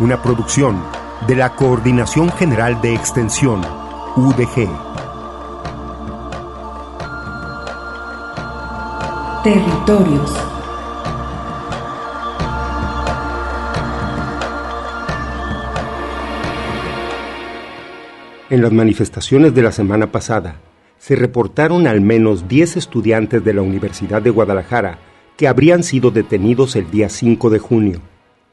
Una producción de la Coordinación General de Extensión, UDG. Territorios. En las manifestaciones de la semana pasada, se reportaron al menos 10 estudiantes de la Universidad de Guadalajara que habrían sido detenidos el día 5 de junio.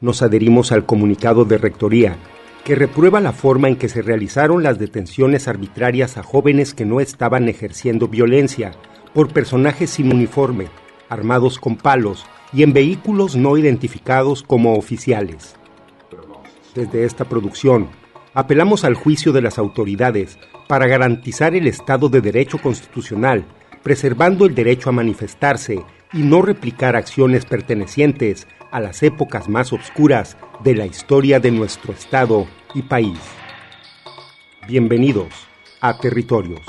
Nos adherimos al comunicado de Rectoría, que reprueba la forma en que se realizaron las detenciones arbitrarias a jóvenes que no estaban ejerciendo violencia por personajes sin uniforme, armados con palos y en vehículos no identificados como oficiales. Desde esta producción, apelamos al juicio de las autoridades para garantizar el Estado de Derecho constitucional, preservando el derecho a manifestarse y no replicar acciones pertenecientes a las épocas más obscuras de la historia de nuestro Estado y país. Bienvenidos a Territorios.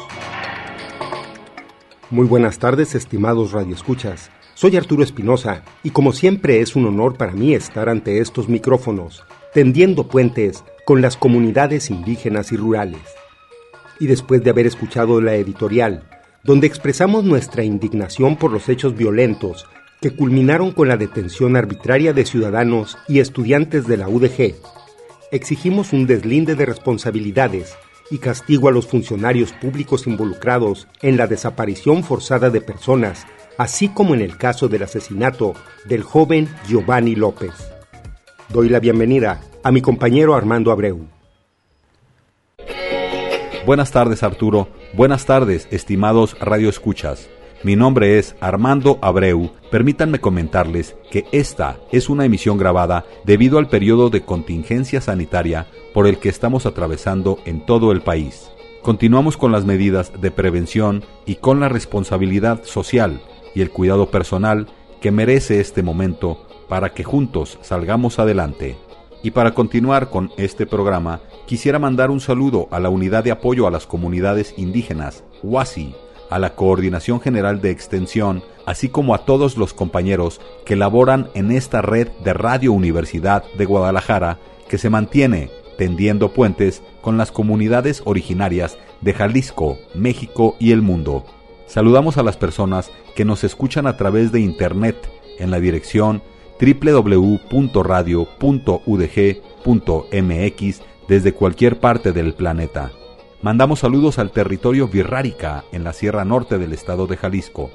Muy buenas tardes, estimados radioescuchas. Soy Arturo Espinosa y como siempre es un honor para mí estar ante estos micrófonos, tendiendo puentes con las comunidades indígenas y rurales. Y después de haber escuchado la editorial, donde expresamos nuestra indignación por los hechos violentos que culminaron con la detención arbitraria de ciudadanos y estudiantes de la UDG, exigimos un deslinde de responsabilidades y castigo a los funcionarios públicos involucrados en la desaparición forzada de personas, así como en el caso del asesinato del joven Giovanni López. Doy la bienvenida a mi compañero Armando Abreu. Buenas tardes Arturo, buenas tardes estimados radioescuchas. Mi nombre es Armando Abreu. Permítanme comentarles que esta es una emisión grabada debido al periodo de contingencia sanitaria por el que estamos atravesando en todo el país. Continuamos con las medidas de prevención y con la responsabilidad social y el cuidado personal que merece este momento para que juntos salgamos adelante. Y para continuar con este programa, quisiera mandar un saludo a la Unidad de Apoyo a las Comunidades Indígenas, UASI, a la Coordinación General de Extensión, así como a todos los compañeros que laboran en esta red de Radio Universidad de Guadalajara que se mantiene tendiendo puentes con las comunidades originarias de Jalisco, México y el mundo. Saludamos a las personas que nos escuchan a través de Internet en la dirección www.radio.udg.mx desde cualquier parte del planeta. Mandamos saludos al territorio Virrárica en la Sierra Norte del estado de Jalisco.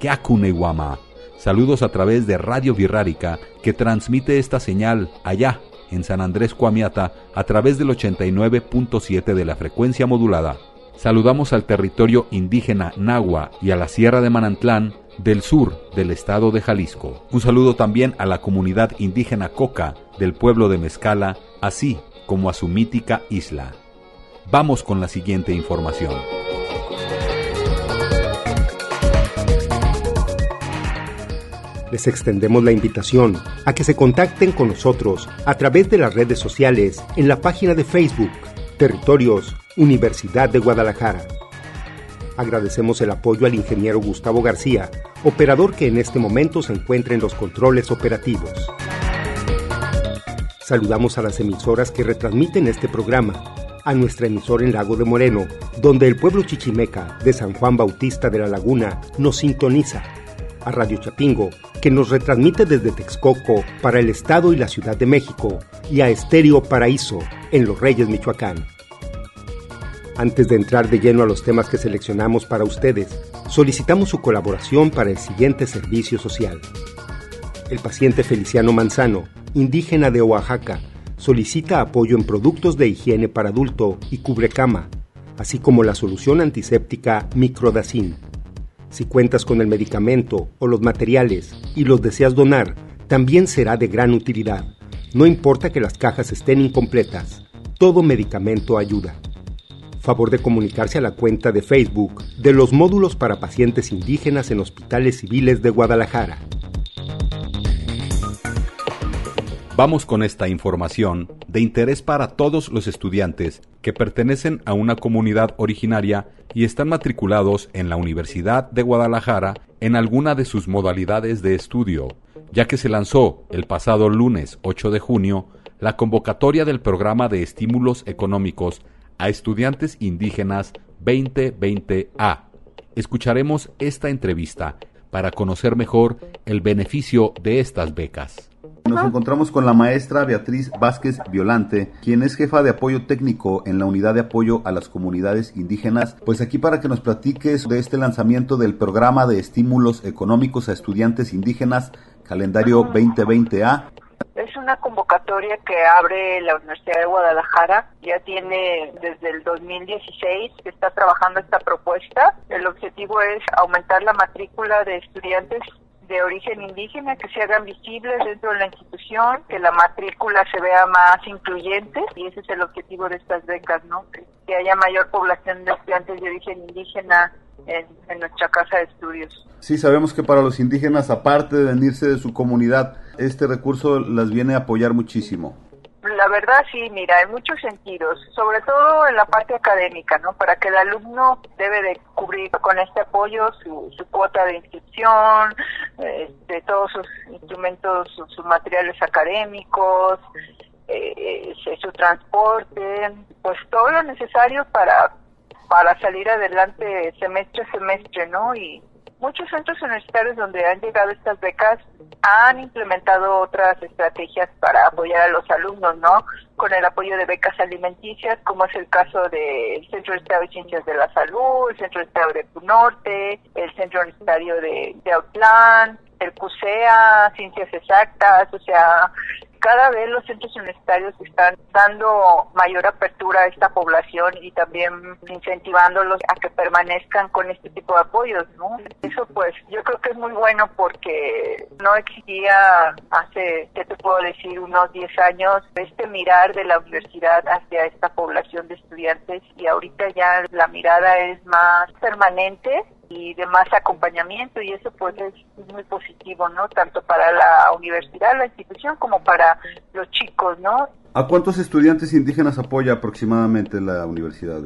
Keakunewama. Saludos a través de Radio Virrárica que transmite esta señal allá en San Andrés Cuamiata a través del 89.7 de la frecuencia modulada. Saludamos al territorio indígena Nahua y a la Sierra de Manantlán del sur del estado de Jalisco. Un saludo también a la comunidad indígena Coca del pueblo de Mezcala, así como a su mítica isla. Vamos con la siguiente información. Les extendemos la invitación a que se contacten con nosotros a través de las redes sociales en la página de Facebook Territorios Universidad de Guadalajara. Agradecemos el apoyo al ingeniero Gustavo García, operador que en este momento se encuentra en los controles operativos. Saludamos a las emisoras que retransmiten este programa, a nuestra emisora en Lago de Moreno, donde el pueblo chichimeca de San Juan Bautista de la Laguna nos sintoniza, a Radio Chapingo, que nos retransmite desde Texcoco para el Estado y la Ciudad de México y a Estéreo Paraíso en Los Reyes, Michoacán. Antes de entrar de lleno a los temas que seleccionamos para ustedes, solicitamos su colaboración para el siguiente servicio social. El paciente Feliciano Manzano, indígena de Oaxaca, solicita apoyo en productos de higiene para adulto y cubrecama, así como la solución antiséptica Microdacin. Si cuentas con el medicamento o los materiales y los deseas donar, también será de gran utilidad. No importa que las cajas estén incompletas, todo medicamento ayuda. Favor de comunicarse a la cuenta de Facebook de los módulos para pacientes indígenas en hospitales civiles de Guadalajara. Vamos con esta información de interés para todos los estudiantes que pertenecen a una comunidad originaria y están matriculados en la Universidad de Guadalajara en alguna de sus modalidades de estudio, ya que se lanzó el pasado lunes 8 de junio la convocatoria del programa de estímulos económicos a estudiantes indígenas 2020A. Escucharemos esta entrevista para conocer mejor el beneficio de estas becas. Nos encontramos con la maestra Beatriz Vázquez Violante, quien es jefa de apoyo técnico en la unidad de apoyo a las comunidades indígenas. Pues aquí para que nos platiques de este lanzamiento del programa de estímulos económicos a estudiantes indígenas, calendario 2020A. Es una convocatoria que abre la Universidad de Guadalajara. Ya tiene desde el 2016 que está trabajando esta propuesta. El objetivo es aumentar la matrícula de estudiantes de origen indígena que se hagan visibles dentro de la institución, que la matrícula se vea más incluyente y ese es el objetivo de estas becas, ¿no? Que, haya mayor población de estudiantes de origen indígena en, en, nuestra casa de estudios. Sí, sabemos que para los indígenas, aparte de venirse de su comunidad, este recurso las viene a apoyar muchísimo. Verdad sí, mira, en muchos sentidos, sobre todo en la parte académica, ¿no? Para que el alumno debe de cubrir con este apoyo su, su cuota de inscripción, eh, de todos sus instrumentos, sus, materiales académicos, eh, su transporte, pues todo lo necesario para para salir adelante semestre a semestre, ¿no? Y muchos centros universitarios donde han llegado estas becas han implementado otras estrategias para apoyar a los alumnos, ¿no? Con el apoyo de becas alimenticias, como es el caso del Centro Universitario de Ciencias de la Salud, el Centro Universitario de Punorte, el Centro Universitario de, de Autlán, el CUSEA, Ciencias Exactas, o sea, cada vez los centros universitarios están dando mayor apertura a esta población y también incentivándolos a que permanezcan con este tipo de apoyos, ¿no? Eso pues yo creo que es muy bueno porque no existía hace, ¿qué te puedo decir?, unos 10 años este mirar de la universidad hacia esta población de estudiantes y ahorita ya la mirada es más permanente y de más acompañamiento y eso pues es muy positivo, ¿no? Tanto para la universidad, la institución, como para los chicos, ¿no? ¿A cuántos estudiantes indígenas apoya aproximadamente la universidad?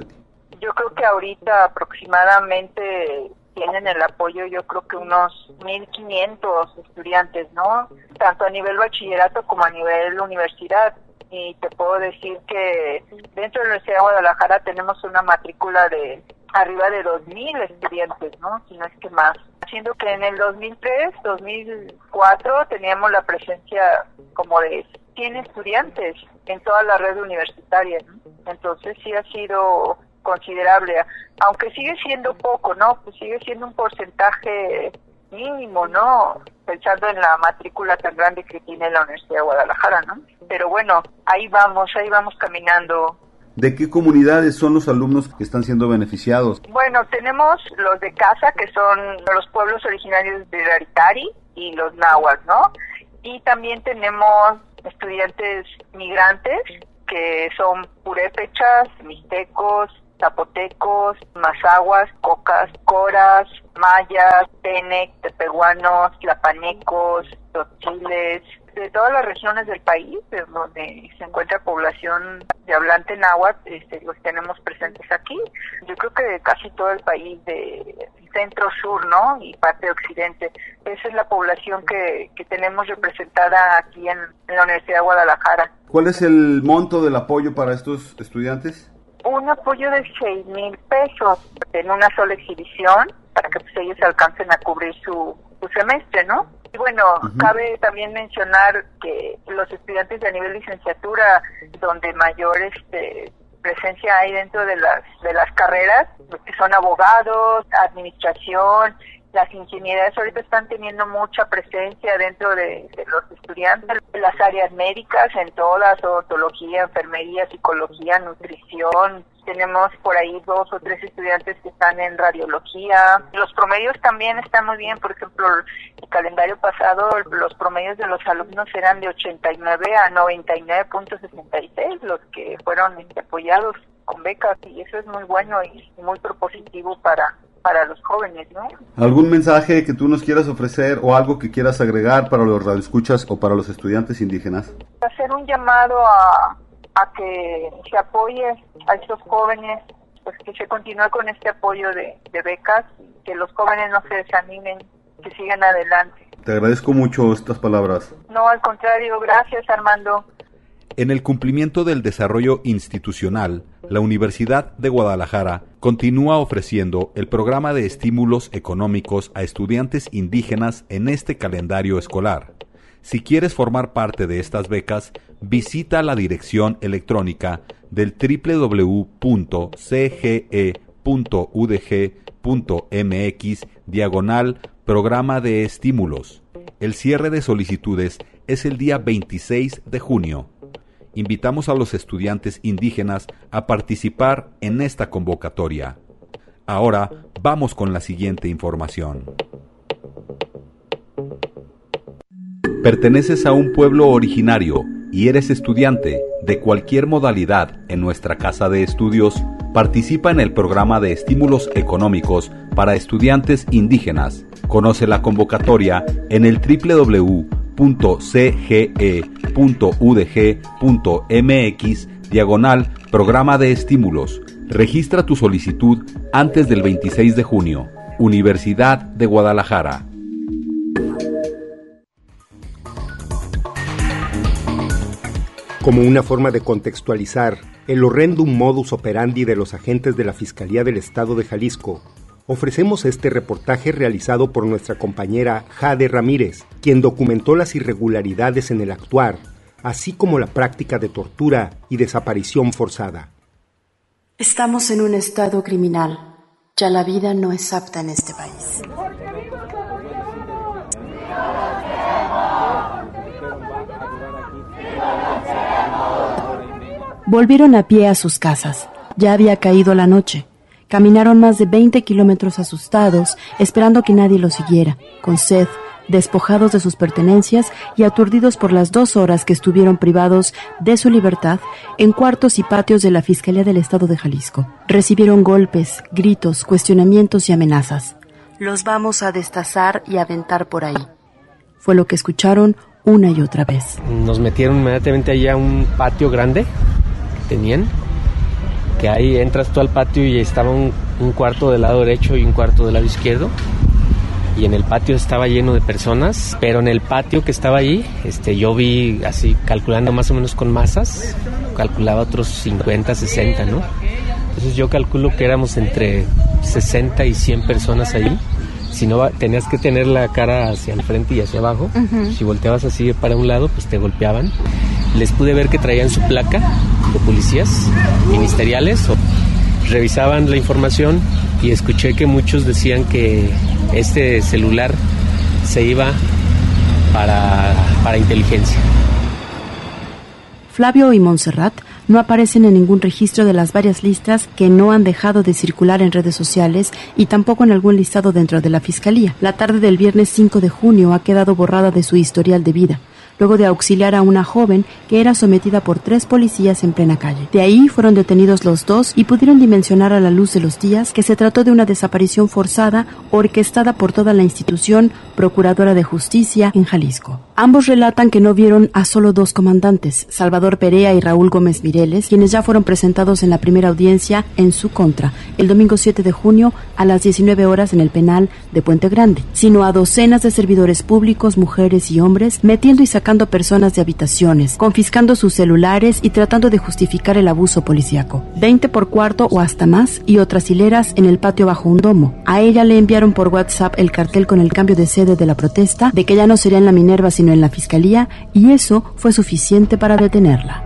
Yo creo que ahorita aproximadamente tienen el apoyo, yo creo que unos 1.500 estudiantes, ¿no? Tanto a nivel bachillerato como a nivel universidad. Y te puedo decir que dentro de la Universidad de Guadalajara tenemos una matrícula de arriba de 2.000 estudiantes, ¿no? Si no es que más. Haciendo que en el 2003, 2004 teníamos la presencia como de 100 estudiantes en toda la red universitaria, ¿no? Entonces sí ha sido considerable, aunque sigue siendo poco, ¿no? Pues sigue siendo un porcentaje mínimo, ¿no? Pensando en la matrícula tan grande que tiene la Universidad de Guadalajara, ¿no? Pero bueno, ahí vamos, ahí vamos caminando ¿De qué comunidades son los alumnos que están siendo beneficiados? Bueno, tenemos los de casa, que son los pueblos originarios de Raritari y los náhuatl, ¿no? Y también tenemos estudiantes migrantes, que son purépechas, mixtecos, zapotecos, mazaguas, cocas, coras, mayas, tenec, tepehuanos, tlapanecos, tochiles, de todas las regiones del país, donde se encuentra población de hablante náhuatl, este, los tenemos presentes aquí. Yo creo que de casi todo el país, de centro-sur, ¿no? Y parte de occidente. Esa es la población que, que tenemos representada aquí en, en la Universidad de Guadalajara. ¿Cuál es el monto del apoyo para estos estudiantes? Un apoyo de seis mil pesos en una sola exhibición para que pues, ellos alcancen a cubrir su, su semestre, ¿no? Bueno, cabe también mencionar que los estudiantes de nivel licenciatura, donde mayor este, presencia hay dentro de las de las carreras, que son abogados, administración, las ingenierías ahorita están teniendo mucha presencia dentro de, los estudiantes, las áreas médicas en todas, odontología, enfermería, psicología, nutrición. Tenemos por ahí dos o tres estudiantes que están en radiología. Los promedios también están muy bien. Por ejemplo, el calendario pasado, los promedios de los alumnos eran de 89 a 99.66, los que fueron apoyados con becas y eso es muy bueno y muy propositivo para para los jóvenes, ¿no? ¿Algún mensaje que tú nos quieras ofrecer o algo que quieras agregar para los radioescuchas o para los estudiantes indígenas? Hacer un llamado a, a que se apoye a estos jóvenes, pues que se continúe con este apoyo de, de becas, que los jóvenes no se desanimen, que sigan adelante. Te agradezco mucho estas palabras. No, al contrario, gracias Armando. En el cumplimiento del desarrollo institucional, la Universidad de Guadalajara continúa ofreciendo el programa de estímulos económicos a estudiantes indígenas en este calendario escolar. Si quieres formar parte de estas becas, visita la dirección electrónica del www.cge.udg.mx diagonal programa de estímulos. El cierre de solicitudes es el día 26 de junio invitamos a los estudiantes indígenas a participar en esta convocatoria. Ahora vamos con la siguiente información. ¿Perteneces a un pueblo originario y eres estudiante de cualquier modalidad en nuestra casa de estudios? Participa en el programa de estímulos económicos para estudiantes indígenas. Conoce la convocatoria en el www www.cge.udg.mx diagonal programa de estímulos. Registra tu solicitud antes del 26 de junio. Universidad de Guadalajara. Como una forma de contextualizar el horrendum modus operandi de los agentes de la Fiscalía del Estado de Jalisco, ofrecemos este reportaje realizado por nuestra compañera Jade Ramírez, quien documentó las irregularidades en el actuar, así como la práctica de tortura y desaparición forzada. Estamos en un estado criminal. Ya la vida no es apta en este país. Volvieron a pie a sus casas. Ya había caído la noche. Caminaron más de 20 kilómetros asustados, esperando que nadie los siguiera, con sed, despojados de sus pertenencias y aturdidos por las dos horas que estuvieron privados de su libertad en cuartos y patios de la Fiscalía del Estado de Jalisco. Recibieron golpes, gritos, cuestionamientos y amenazas. Los vamos a destazar y aventar por ahí. Fue lo que escucharon una y otra vez. Nos metieron inmediatamente allá a un patio grande que tenían que ahí entras tú al patio y estaba un, cuarto del lado derecho y un cuarto del lado izquierdo y en el patio estaba lleno de personas, pero en el patio que estaba ahí, este, yo vi así calculando más o menos con masas, calculaba otros 50, 60, ¿no? Entonces yo calculo que éramos entre 60 y 100 personas ahí. Si no, tenías que tener la cara hacia el frente y hacia abajo. Si volteabas así para un lado, pues te golpeaban les pude ver que traían su placa policías ministeriales. Revisaban la información y escuché que muchos decían que este celular se iba para, para inteligencia. Flavio y Montserrat no aparecen en ningún registro de las varias listas que no han dejado de circular en redes sociales y tampoco en algún listado dentro de la Fiscalía. La tarde del viernes 5 de junio ha quedado borrada de su historial de vida luego de auxiliar a una joven que era sometida por tres policías en plena calle. De ahí fueron detenidos los dos y pudieron dimensionar a la luz de los días que se trató de una desaparición forzada orquestada por toda la institución Procuradora de Justicia en Jalisco. Ambos relatan que no vieron a solo dos comandantes, Salvador Perea y Raúl Gómez Mireles, quienes ya fueron presentados en la primera audiencia en su contra el domingo 7 de junio a las 19 horas en el penal de Puente Grande, sino a docenas de servidores públicos, mujeres y hombres, metiendo y sacando personas de habitaciones, confiscando sus celulares y tratando de justificar el abuso policíaco. 20 por cuarto o hasta más y otras hileras en el patio bajo un domo. A ella le enviaron por WhatsApp el cartel con el cambio de sede de la protesta, de que ya no sería en la Minerva sino en la fiscalía y eso fue suficiente para detenerla.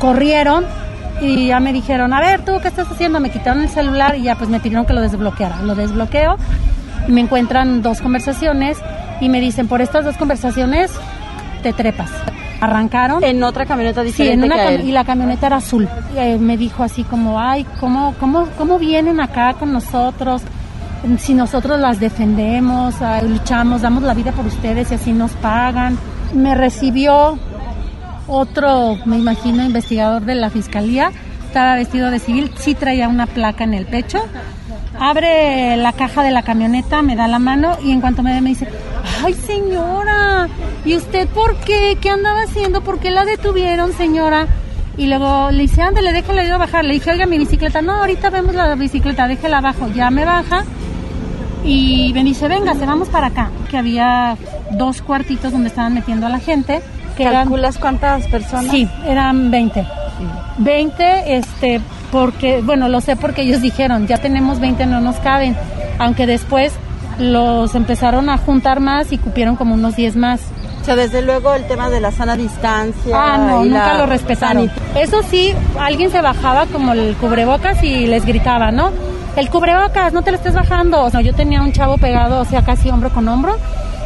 Corrieron y ya me dijeron, a ver, ¿tú qué estás haciendo? Me quitaron el celular y ya pues me pidieron que lo desbloqueara. Lo desbloqueo y me encuentran dos conversaciones y me dicen, por estas dos conversaciones te trepas. Arrancaron. En otra camioneta diferente. y la camioneta era azul. Eh, me dijo así como, ay, ¿cómo, cómo, ¿cómo vienen acá con nosotros? Si nosotros las defendemos, luchamos, damos la vida por ustedes y así nos pagan. Me recibió otro, me imagino, investigador de la fiscalía. Estaba vestido de civil, sí traía una placa en el pecho. Abre la caja de la camioneta, me da la mano y en cuanto me ve me dice, ay señora, ¿y usted por qué? ¿Qué andaba haciendo? ¿Por qué la detuvieron, señora? Y luego le dice, ándale, déjala bajar. Le dije, oiga, mi bicicleta. No, ahorita vemos la bicicleta, déjela abajo. Ya me baja. Y me dice, venga, se vamos para acá. Que había dos cuartitos donde estaban metiendo a la gente. Que ¿Calculas cuántas personas? Sí, eran 20. 20, este, porque, bueno, lo sé porque ellos dijeron, ya tenemos 20, no nos caben. Aunque después los empezaron a juntar más y cupieron como unos 10 más. O sea, desde luego el tema de la sana distancia. Ah, no, nunca lo respetaron. Eso sí, alguien se bajaba como el cubrebocas y les gritaba, ¿no? El cubrebocas, no te lo estés bajando. O sea, yo tenía un chavo pegado, o sea, casi hombro con hombro.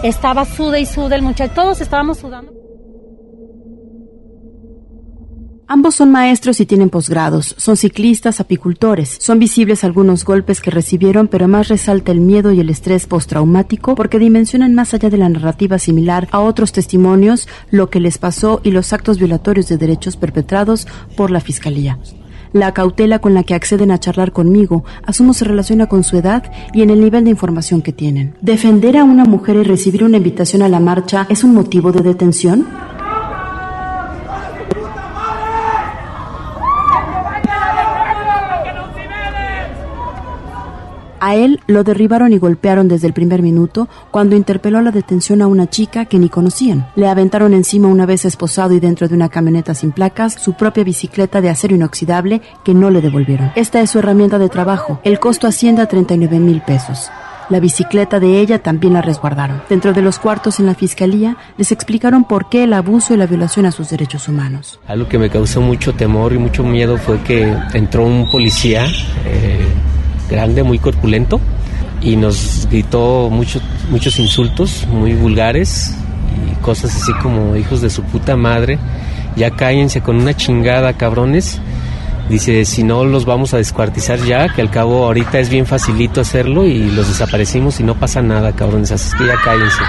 Estaba sude y sude el muchacho. Todos estábamos sudando. Ambos son maestros y tienen posgrados, son ciclistas, apicultores. Son visibles algunos golpes que recibieron, pero más resalta el miedo y el estrés postraumático porque dimensionan más allá de la narrativa similar a otros testimonios lo que les pasó y los actos violatorios de derechos perpetrados por la Fiscalía. La cautela con la que acceden a charlar conmigo asumo se relaciona con su edad y en el nivel de información que tienen. ¿Defender a una mujer y recibir una invitación a la marcha es un motivo de detención? A él lo derribaron y golpearon desde el primer minuto cuando interpeló la detención a una chica que ni conocían. Le aventaron encima una vez esposado y dentro de una camioneta sin placas su propia bicicleta de acero inoxidable que no le devolvieron. Esta es su herramienta de trabajo. El costo asciende a 39 mil pesos. La bicicleta de ella también la resguardaron. Dentro de los cuartos en la fiscalía les explicaron por qué el abuso y la violación a sus derechos humanos. Algo que me causó mucho temor y mucho miedo fue que entró un policía eh, grande, muy corpulento, y nos gritó muchos, muchos insultos muy vulgares y cosas así como hijos de su puta madre, ya cállense con una chingada, cabrones. Dice, si no los vamos a descuartizar ya, que al cabo ahorita es bien facilito hacerlo y los desaparecimos y no pasa nada, cabrones, así que ya cállense.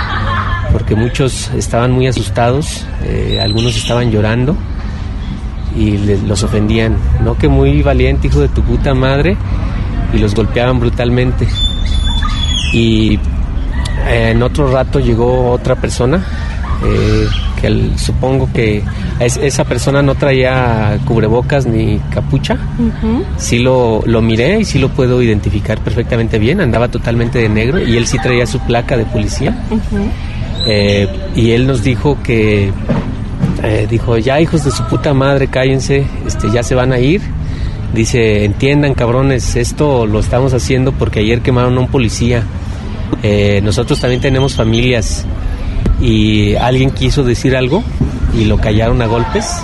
Porque muchos estaban muy asustados, eh, algunos estaban llorando y los ofendían. No que muy valiente, hijo de tu puta madre, y los golpeaban brutalmente. Y eh, en otro rato llegó otra persona, eh, que supongo que esa persona no traía cubrebocas ni capucha. Sí lo, lo, miré y sí lo puedo identificar perfectamente bien. Andaba totalmente de negro y él sí traía su placa de policía. Eh, y él nos dijo que, dijo, ya hijos de su puta madre, cállense, este, ya se van a ir Dice, entiendan cabrones, esto lo estamos haciendo porque ayer quemaron a un policía. Eh, nosotros también tenemos familias y alguien quiso decir algo y lo callaron a golpes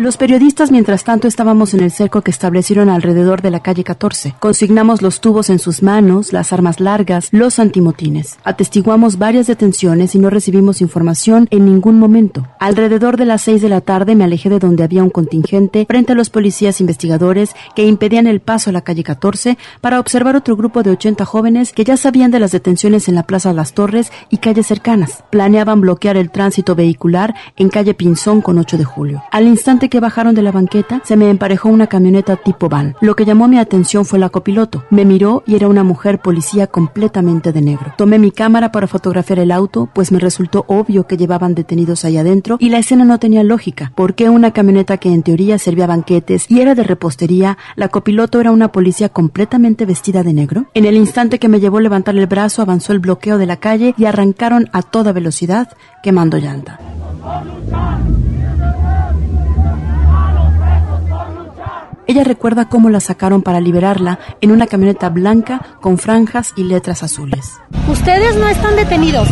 Los periodistas, mientras tanto, estábamos en el cerco que establecieron alrededor de la calle 14. Consignamos los tubos en sus manos, las armas largas, los antimotines. Atestiguamos varias detenciones y no recibimos información en ningún momento. Alrededor de las 6 de la tarde me alejé de donde había un contingente frente a los policías investigadores que impedían el paso a la calle 14 para observar otro grupo de 80 jóvenes que ya sabían de las detenciones en la Plaza Las Torres y calles cercanas. Planeaban bloquear el tránsito vehicular en calle Pinzón con 8 de julio. Al instante que bajaron de la banqueta, se me emparejó una camioneta tipo van. Lo que llamó mi atención fue la copiloto. Me miró y era una mujer policía completamente de negro. Tomé mi cámara para fotografiar el auto, pues me resultó obvio que llevaban detenidos ahí adentro y la escena no tenía lógica. ¿Por qué una camioneta que en teoría servía banquetes y era de repostería, la copiloto era una policía completamente vestida de negro? En el instante que me llevó a levantar el brazo, avanzó el bloqueo de la calle y arrancaron a toda velocidad, quemando llanta. Ella recuerda cómo la sacaron para liberarla en una camioneta blanca con franjas y letras azules. Ustedes no están detenidos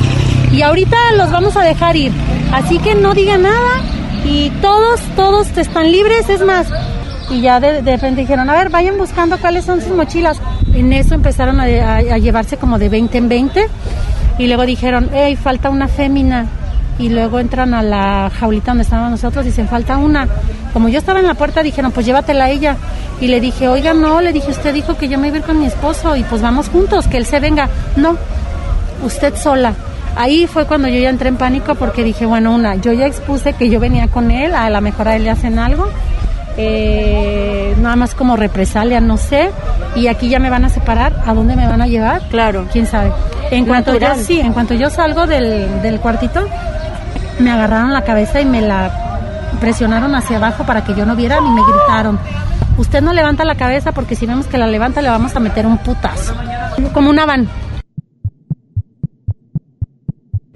y ahorita los vamos a dejar ir, así que no digan nada y todos, todos están libres, es más. Y ya de, repente dijeron, a ver, vayan buscando cuáles son sus mochilas. En eso empezaron a- a llevarse como de 20 en 20 y luego dijeron, hey, falta una fémina. Y luego entran a la jaulita donde estábamos nosotros y dicen, falta una. Como yo estaba en la puerta, dijeron, pues llévatela a ella. Y le dije, oiga, no, le dije, usted dijo que yo me iba a ir con mi esposo y pues vamos juntos, que él se venga. No, usted sola. Ahí fue cuando yo ya entré en pánico porque dije, bueno, una, yo ya expuse que yo venía con él, a lo mejor a él le hacen algo, eh, nada más como represalia, no sé, y aquí ya me van a separar, ¿a dónde me van a llevar? Claro. ¿Quién sabe? En cuanto yo, sí, en cuanto yo salgo del, del cuartito, me agarraron la cabeza y me la presionaron hacia abajo para que yo no viera y me gritaron, usted no levanta la cabeza porque si vemos que la levanta le vamos a meter un putazo, como una van.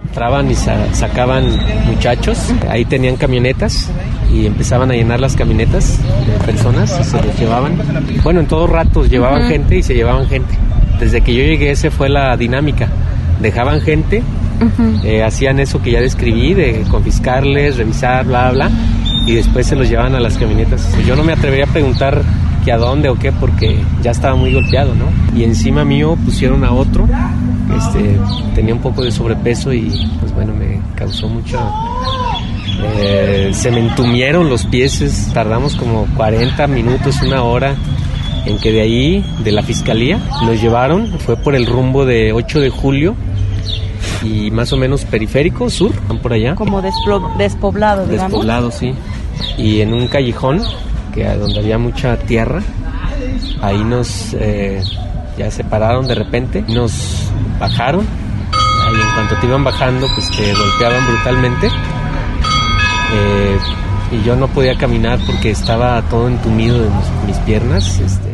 entraban y sa- sacaban muchachos, ahí tenían camionetas y empezaban a llenar las camionetas de personas y se los llevaban. Bueno, en todos ratos llevaban gente y se llevaban gente. Desde que yo llegué esa fue la dinámica. Dejaban gente, eh, hacían eso que ya describí, de confiscarles, revisar, bla, bla, y después se los llevaban a las camionetas. Yo no me atrevería a preguntar que a dónde o qué porque ya estaba muy golpeado, ¿no? Y encima mío pusieron a otro, este, tenía un poco de sobrepeso y pues bueno, me causó mucho... eh, se me entumieron los pies, es- tardamos como 40 minutos, una hora en que de ahí, de la fiscalía, nos llevaron, fue por el rumbo de 8 de julio y más o menos periférico, sur, van por allá. Como desplo- despoblado, digamos. Despoblado, sí. Y en un callejón, que donde había mucha tierra, ahí nos eh, ya separaron de repente, nos bajaron. Ahí en cuanto te iban bajando, pues te golpeaban brutalmente. Eh, y yo no podía caminar porque estaba todo entumido de mis, mis piernas. Este,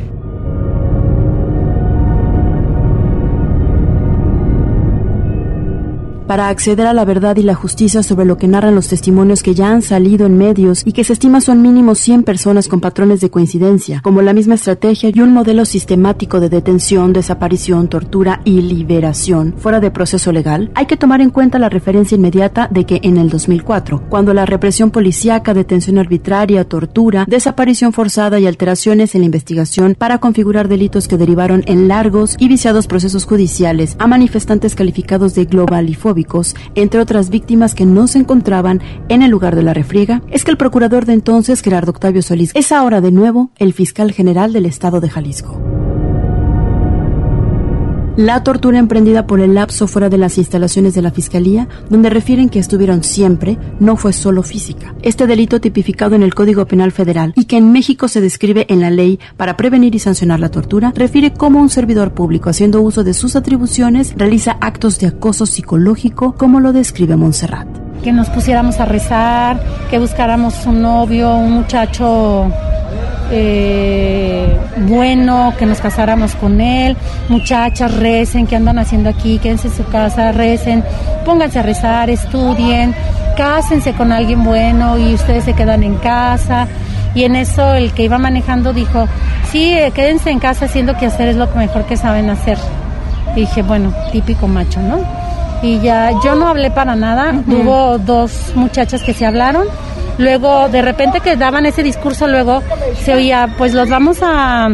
Para acceder a la verdad y la justicia sobre lo que narran los testimonios que ya han salido en medios y que se estima son mínimo 100 personas con patrones de coincidencia, como la misma estrategia y un modelo sistemático de detención, desaparición, tortura y liberación. Fuera de proceso legal, hay que tomar en cuenta la referencia inmediata de que en el 2004, cuando la represión policíaca, detención arbitraria, tortura, desaparición forzada y alteraciones en la investigación para configurar delitos que derivaron en largos y viciados procesos judiciales a manifestantes calificados de entre otras víctimas que no se encontraban en el lugar de la refriega, es que el procurador de entonces, Gerardo Octavio Solís, es ahora de nuevo el fiscal general del estado de Jalisco. La tortura emprendida por el lapso fuera de las instalaciones de la Fiscalía, donde refieren que estuvieron siempre, no fue solo física. Este delito tipificado en el Código Penal Federal y que en México se describe en la ley para prevenir y sancionar la tortura, refiere cómo un servidor público, haciendo uso de sus atribuciones, realiza actos de acoso psicológico, como lo describe Montserrat. que nos pusiéramos a rezar, que buscáramos un novio, un muchacho eh, bueno, que nos casáramos con él, muchachas recen, que andan haciendo aquí, quédense en su casa, recen, pónganse a rezar, estudien, cásense con alguien bueno y ustedes se quedan en casa. Y en eso el que iba manejando dijo, sí, eh, quédense en casa haciendo que hacer es lo mejor que saben hacer. Y dije, bueno, típico macho, ¿no? Y ya yo no hablé para nada, hubo dos muchachas que se hablaron, luego de repente que daban ese discurso, luego se oía, pues los vamos a,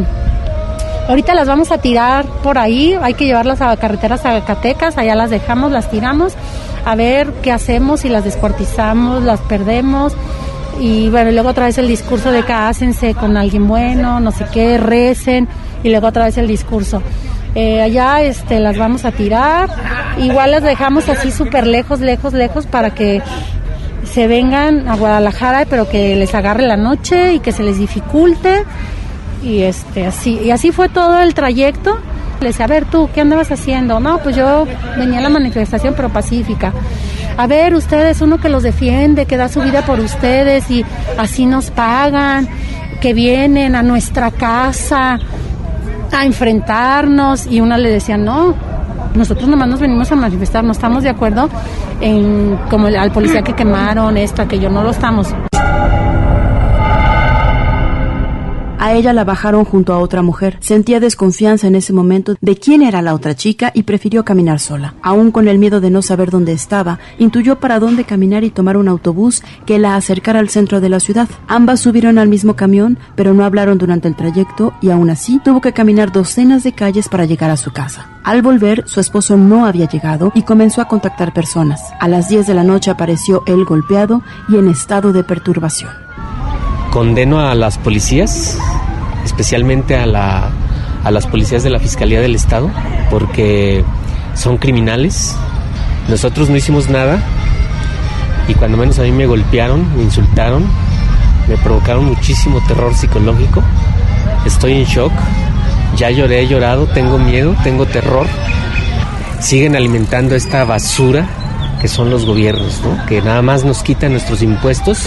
ahorita las vamos a tirar por ahí, hay que llevarlas a carreteras Zacatecas, allá las dejamos, las tiramos, a ver qué hacemos, si las descuartizamos, las perdemos. Y bueno, luego otra vez el discurso de cásense con alguien bueno, no sé qué, recen, y luego otra vez el discurso. Eh, allá este, las vamos a tirar, igual las dejamos así súper lejos, lejos, lejos para que se vengan a Guadalajara, pero que les agarre la noche y que se les dificulte. Y este así y así fue todo el trayecto. Le decía, a ver tú, ¿qué andabas haciendo? No, pues yo venía a la manifestación pero pacífica. A ver, ustedes, uno que los defiende, que da su vida por ustedes y así nos pagan, que vienen a nuestra casa a enfrentarnos y una le decía, no, nosotros nomás nos venimos a manifestar, no estamos de acuerdo en como al policía que quemaron, esto, aquello, no lo estamos. A ella la bajaron junto a otra mujer. Sentía desconfianza en ese momento de quién era la otra chica y prefirió caminar sola. Aún con el miedo de no saber dónde estaba, intuyó para dónde caminar y tomar un autobús que la acercara al centro de la ciudad. Ambas subieron al mismo camión, pero no hablaron durante el trayecto y aún así tuvo que caminar docenas de calles para llegar a su casa. Al volver, su esposo no había llegado y comenzó a contactar personas. A las 10 de la noche apareció él golpeado y en estado de perturbación. Condeno a las policías, especialmente a, la, a las policías de la Fiscalía del Estado, porque son criminales. Nosotros no hicimos nada y cuando menos a mí me golpearon, me insultaron, me provocaron muchísimo terror psicológico. Estoy en shock. Ya lloré, he llorado, tengo miedo, tengo terror. Siguen alimentando esta basura que son los gobiernos, ¿no? que nada más nos quitan nuestros impuestos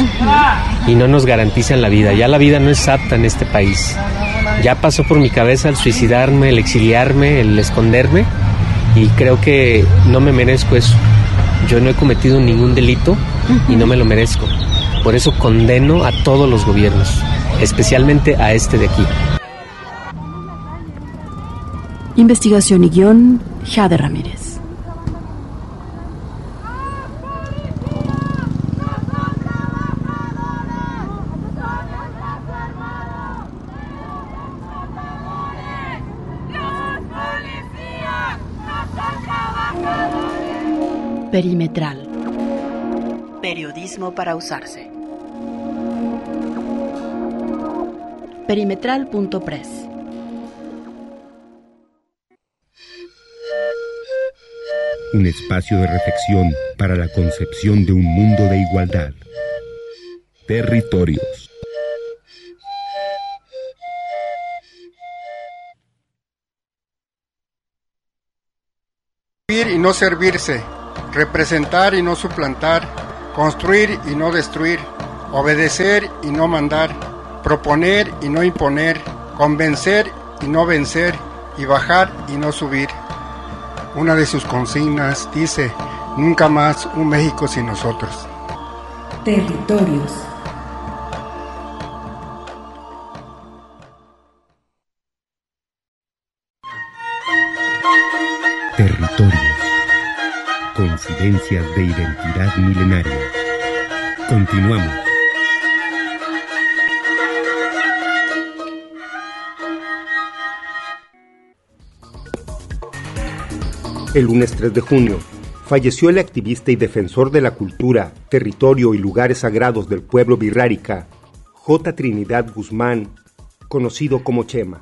y no nos garantizan la vida. Ya la vida no es apta en este país. Ya pasó por mi cabeza el suicidarme, el exiliarme, el esconderme y creo que no me merezco eso. Yo no he cometido ningún delito y no me lo merezco. Por eso condeno a todos los gobiernos, especialmente a este de aquí. Investigación y guion, Jade Ramírez. Perimetral. Periodismo para usarse. Perimetral.press. Un espacio de reflexión para la concepción de un mundo de igualdad. Territorios. Servir y no servirse representar y no suplantar, construir y no destruir, obedecer y no mandar, proponer y no imponer, convencer y no vencer, y bajar y no subir. Una de sus consignas dice, nunca más un México sin nosotros. Territorios. De identidad milenaria. Continuamos. El lunes 3 de junio falleció el activista y defensor de la cultura, territorio y lugares sagrados del pueblo birrárica, J. Trinidad Guzmán, conocido como Chema.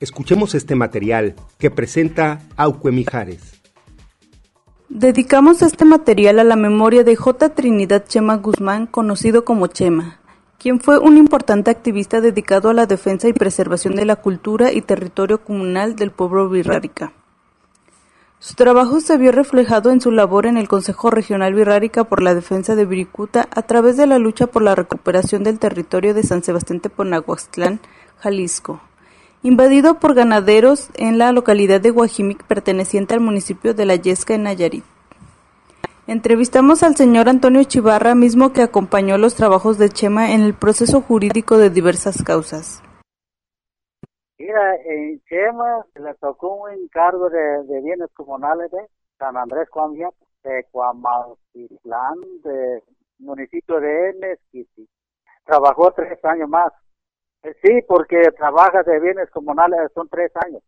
Escuchemos este material que presenta Auque Mijares. Dedicamos este material a la memoria de J. Trinidad Chema Guzmán, conocido como Chema, quien fue un importante activista dedicado a la defensa y preservación de la cultura y territorio comunal del pueblo birrárica. Su trabajo se vio reflejado en su labor en el Consejo Regional Birrárica por la Defensa de Viricuta a través de la lucha por la recuperación del territorio de San Sebastián Teponahuastlán, Jalisco invadido por ganaderos en la localidad de Guajimic perteneciente al municipio de La Yesca en Nayarit. Entrevistamos al señor Antonio Chivarra, mismo que acompañó los trabajos de Chema en el proceso jurídico de diversas causas. Mira, en Chema le tocó un encargo de, bienes comunales de San Andrés Cuambia, de Cuamautilán, de municipio de Mezquiti. Trabajó tres años más. Eh, sí, porque trabaja de bienes comunales, son tres años.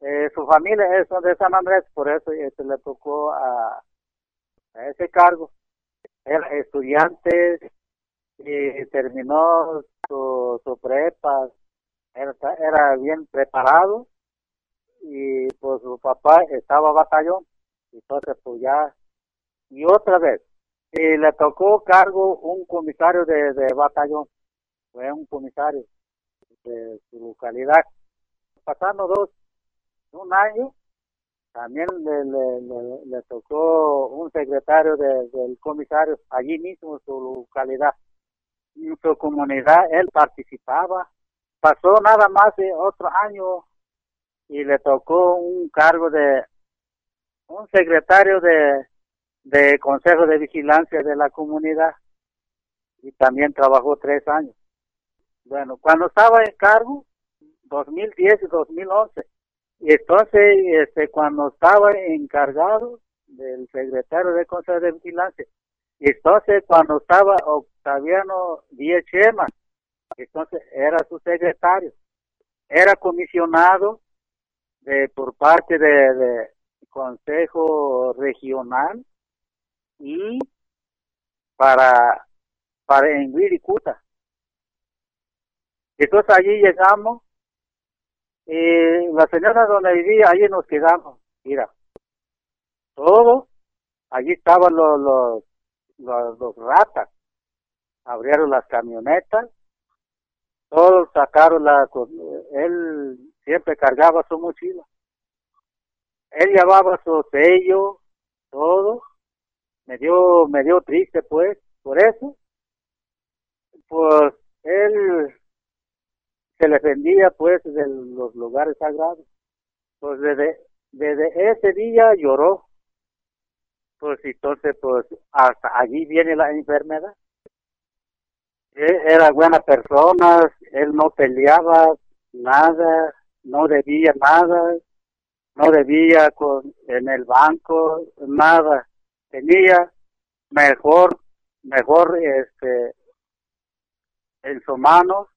Eh, su familia es de San Andrés, por eso se este, le tocó a, ese cargo. Era estudiante y terminó su, prepa, era, era bien preparado y pues su papá estaba batallón, entonces pues ya, y otra vez, y le tocó cargo un comisario de, de batallón, fue un comisario de su localidad. Pasando dos, un año, también le, le, tocó un secretario de, del comisario allí mismo en su localidad. En su comunidad él participaba. Pasó nada más de otro año y le tocó un cargo de un secretario de, de Consejo de Vigilancia de la comunidad y también trabajó tres años. Bueno, cuando estaba en cargo, 2010 y 2011, y entonces, este, cuando estaba encargado del secretario de Consejo de Vigilancia, entonces cuando estaba Octaviano Díaz Chema, entonces era su secretario, era comisionado de por parte de, de Consejo Regional y para para en Cuta. Entonces allí llegamos y la señora donde vivía, allí nos quedamos. Mira, todo, allí estaban los, los, los, los ratas, abrieron las camionetas, todos sacaron la, él siempre cargaba su mochila. Él llevaba su sello, todo. Me dio, me dio triste pues, por eso. Pues él se defendía pues de los lugares sagrados. Pues desde, desde ese día lloró. Pues entonces pues hasta allí viene la enfermedad. Él era buena persona, él no peleaba nada, no debía nada, no debía con, en el banco nada, tenía mejor, mejor este, en su mano,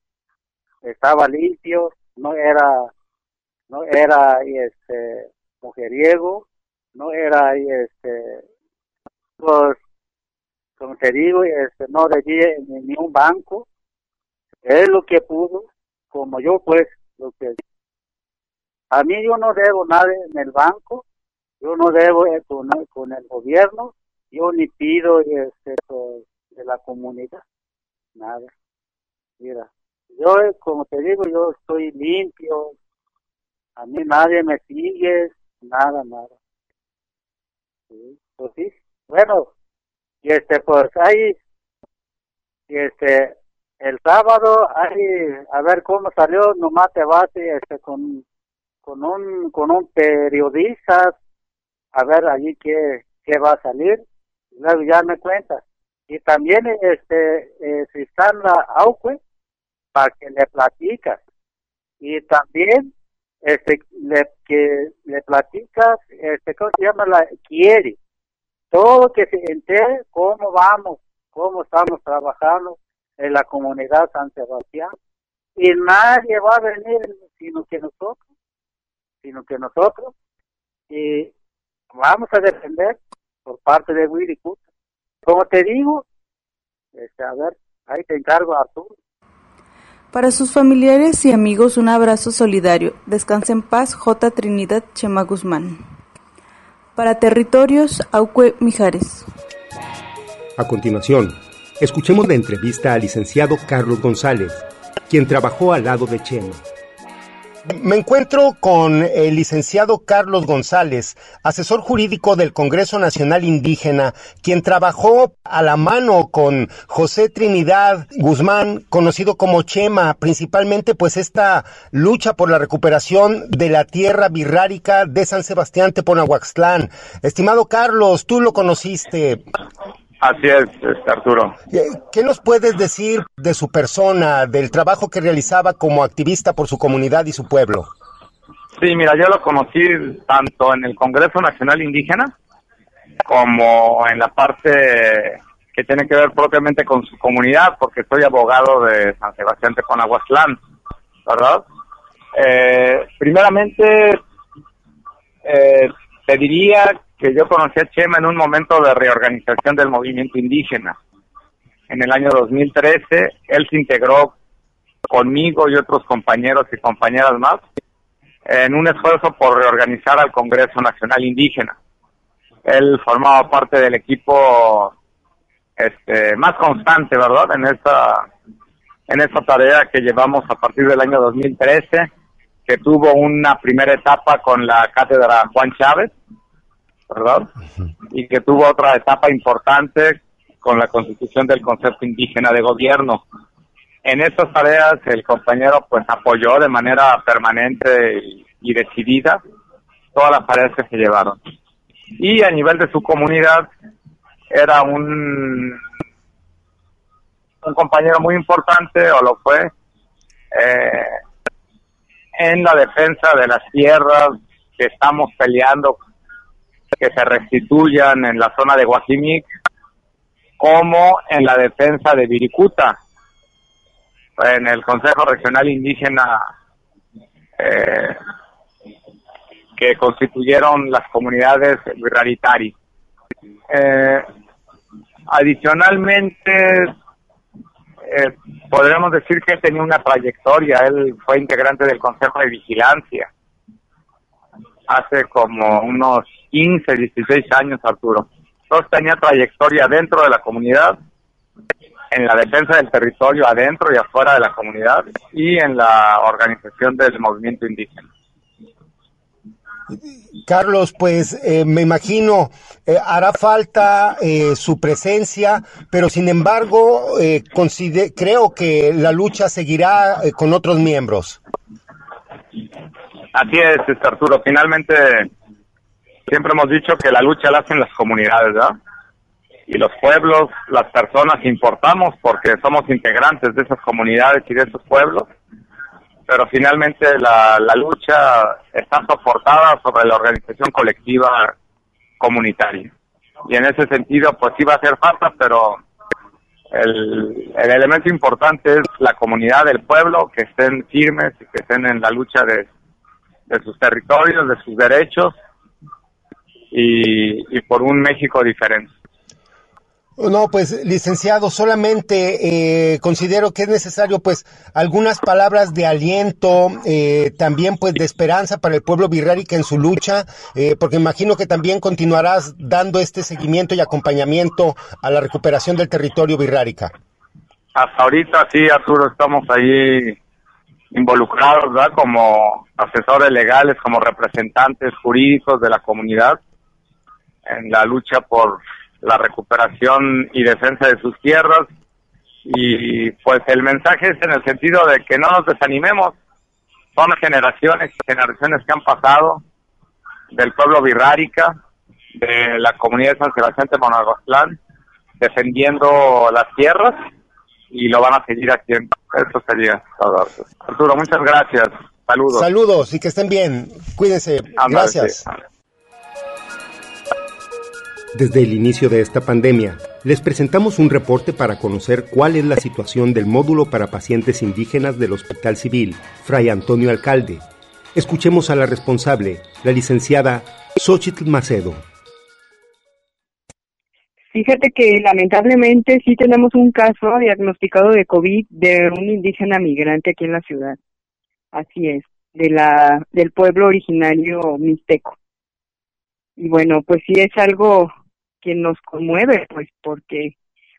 estaba limpio, no era, no era este mujeriego, no era este, pues, como te digo, este, no debía ni un banco, es lo que pudo, como yo pues, lo que a mí yo no debo nada en el banco, yo no debo eh, con, con el gobierno, yo ni pido este, de la comunidad, nada. Mira, yo eh, como te digo, yo estoy limpio, a mí nadie me sigue, nada, nada. Sí, pues sí, bueno, y este, pues ahí, y este, el sábado, ahí, a ver cómo salió, nomás te vas este, con con un con un periodista. A ver allí qué, qué va a salir. Luego ya me cuentas. Y también este eh, si está en la AUCUE para que le platicas. Y también este le que le platicas este cómo se llama la quiere. Todo que se entere cómo vamos cómo estamos trabajando en la comunidad San Sebastián y nadie va a venir sino que nosotros sino que nosotros. Y vamos a defender por parte de Willy Como te digo, este, a ver, ahí te encargo, Arturo. Para sus familiares y amigos, un abrazo solidario. Descansa en paz, J. Trinidad Chema Guzmán. Para Territorios, Auque Mijares. A continuación, escuchemos la entrevista al licenciado Carlos González, quien trabajó al lado de Chema. Me encuentro con el licenciado Carlos González, asesor jurídico del Congreso Nacional Indígena, quien trabajó a la mano con José Trinidad Guzmán, conocido como Chema, principalmente pues esta lucha por la recuperación de la tierra birrárica de San Sebastián Teponahuaxtlán. Estimado Carlos, tú lo conociste. Así es, este, Arturo. ¿Qué nos puedes decir de su persona, del trabajo que realizaba como activista por su comunidad y su pueblo? Sí, mira, yo lo conocí tanto en el Congreso Nacional Indígena como en la parte que tiene que ver propiamente con su comunidad, porque soy abogado de San Sebastián de Conahuaslán, ¿verdad? Eh, primeramente, eh, te diría que yo conocí a Chema en un momento de reorganización del movimiento indígena. En el año 2013, él se integró conmigo y otros compañeros y compañeras más en un esfuerzo por reorganizar al Congreso Nacional Indígena. Él formaba parte del equipo este, más constante, ¿verdad? En esta, en esta tarea que llevamos a partir del año 2013, que tuvo una primera etapa con la cátedra Juan Chávez, ¿verdad? Y que tuvo otra etapa importante con la constitución del concepto indígena de gobierno. En estas tareas el compañero pues apoyó de manera permanente y decidida todas las tareas que se llevaron. Y a nivel de su comunidad era un, un compañero muy importante, o lo fue, eh, en la defensa de las tierras que estamos peleando que se restituyan en la zona de Guajimic, como en la defensa de Viricuta, en el Consejo Regional Indígena eh, que constituyeron las comunidades Raritari. Eh, adicionalmente, eh, podríamos decir que tenía una trayectoria, él fue integrante del Consejo de Vigilancia hace como unos 15, 16 años, Arturo. Entonces tenía trayectoria dentro de la comunidad, en la defensa del territorio adentro y afuera de la comunidad y en la organización del movimiento indígena. Carlos, pues eh, me imagino eh, hará falta eh, su presencia, pero sin embargo creo que la lucha seguirá con otros miembros. Así es, este, Arturo. Finalmente, siempre hemos dicho que la lucha la hacen las comunidades, ¿verdad? Y los pueblos, las personas importamos porque somos integrantes de esas comunidades y de esos pueblos pero finalmente la, la lucha está soportada sobre la organización colectiva comunitaria. Y en ese sentido, pues sí va a hacer falta, pero el, el elemento importante es la comunidad del pueblo, que estén firmes y que estén en la lucha de, de sus territorios, de sus derechos y, y por un México diferente. No, pues licenciado, solamente eh, considero que es necesario pues algunas palabras de aliento, eh, también pues de esperanza para el pueblo birrárica en su lucha, eh, porque imagino que también continuarás dando este seguimiento y acompañamiento a la recuperación del territorio birrárica. Hasta ahorita sí, Arturo, estamos ahí involucrados, ¿verdad? Como asesores legales, como representantes jurídicos de la comunidad en la lucha por la recuperación y defensa de sus tierras. Y pues el mensaje es en el sentido de que no nos desanimemos. Son generaciones, generaciones que han pasado del pueblo birrárica, de la comunidad de San Sebastián de Monagostlán, defendiendo las tierras y lo van a seguir haciendo. Eso sería todo. Arturo, muchas gracias. Saludos. Saludos y que estén bien. Cuídense. gracias. Desde el inicio de esta pandemia, les presentamos un reporte para conocer cuál es la situación del módulo para pacientes indígenas del Hospital Civil, Fray Antonio Alcalde. Escuchemos a la responsable, la licenciada Xochitl Macedo. Fíjate que lamentablemente sí tenemos un caso diagnosticado de COVID de un indígena migrante aquí en la ciudad. Así es, de la del pueblo originario mixteco. Y bueno, pues sí es algo que nos conmueve, pues porque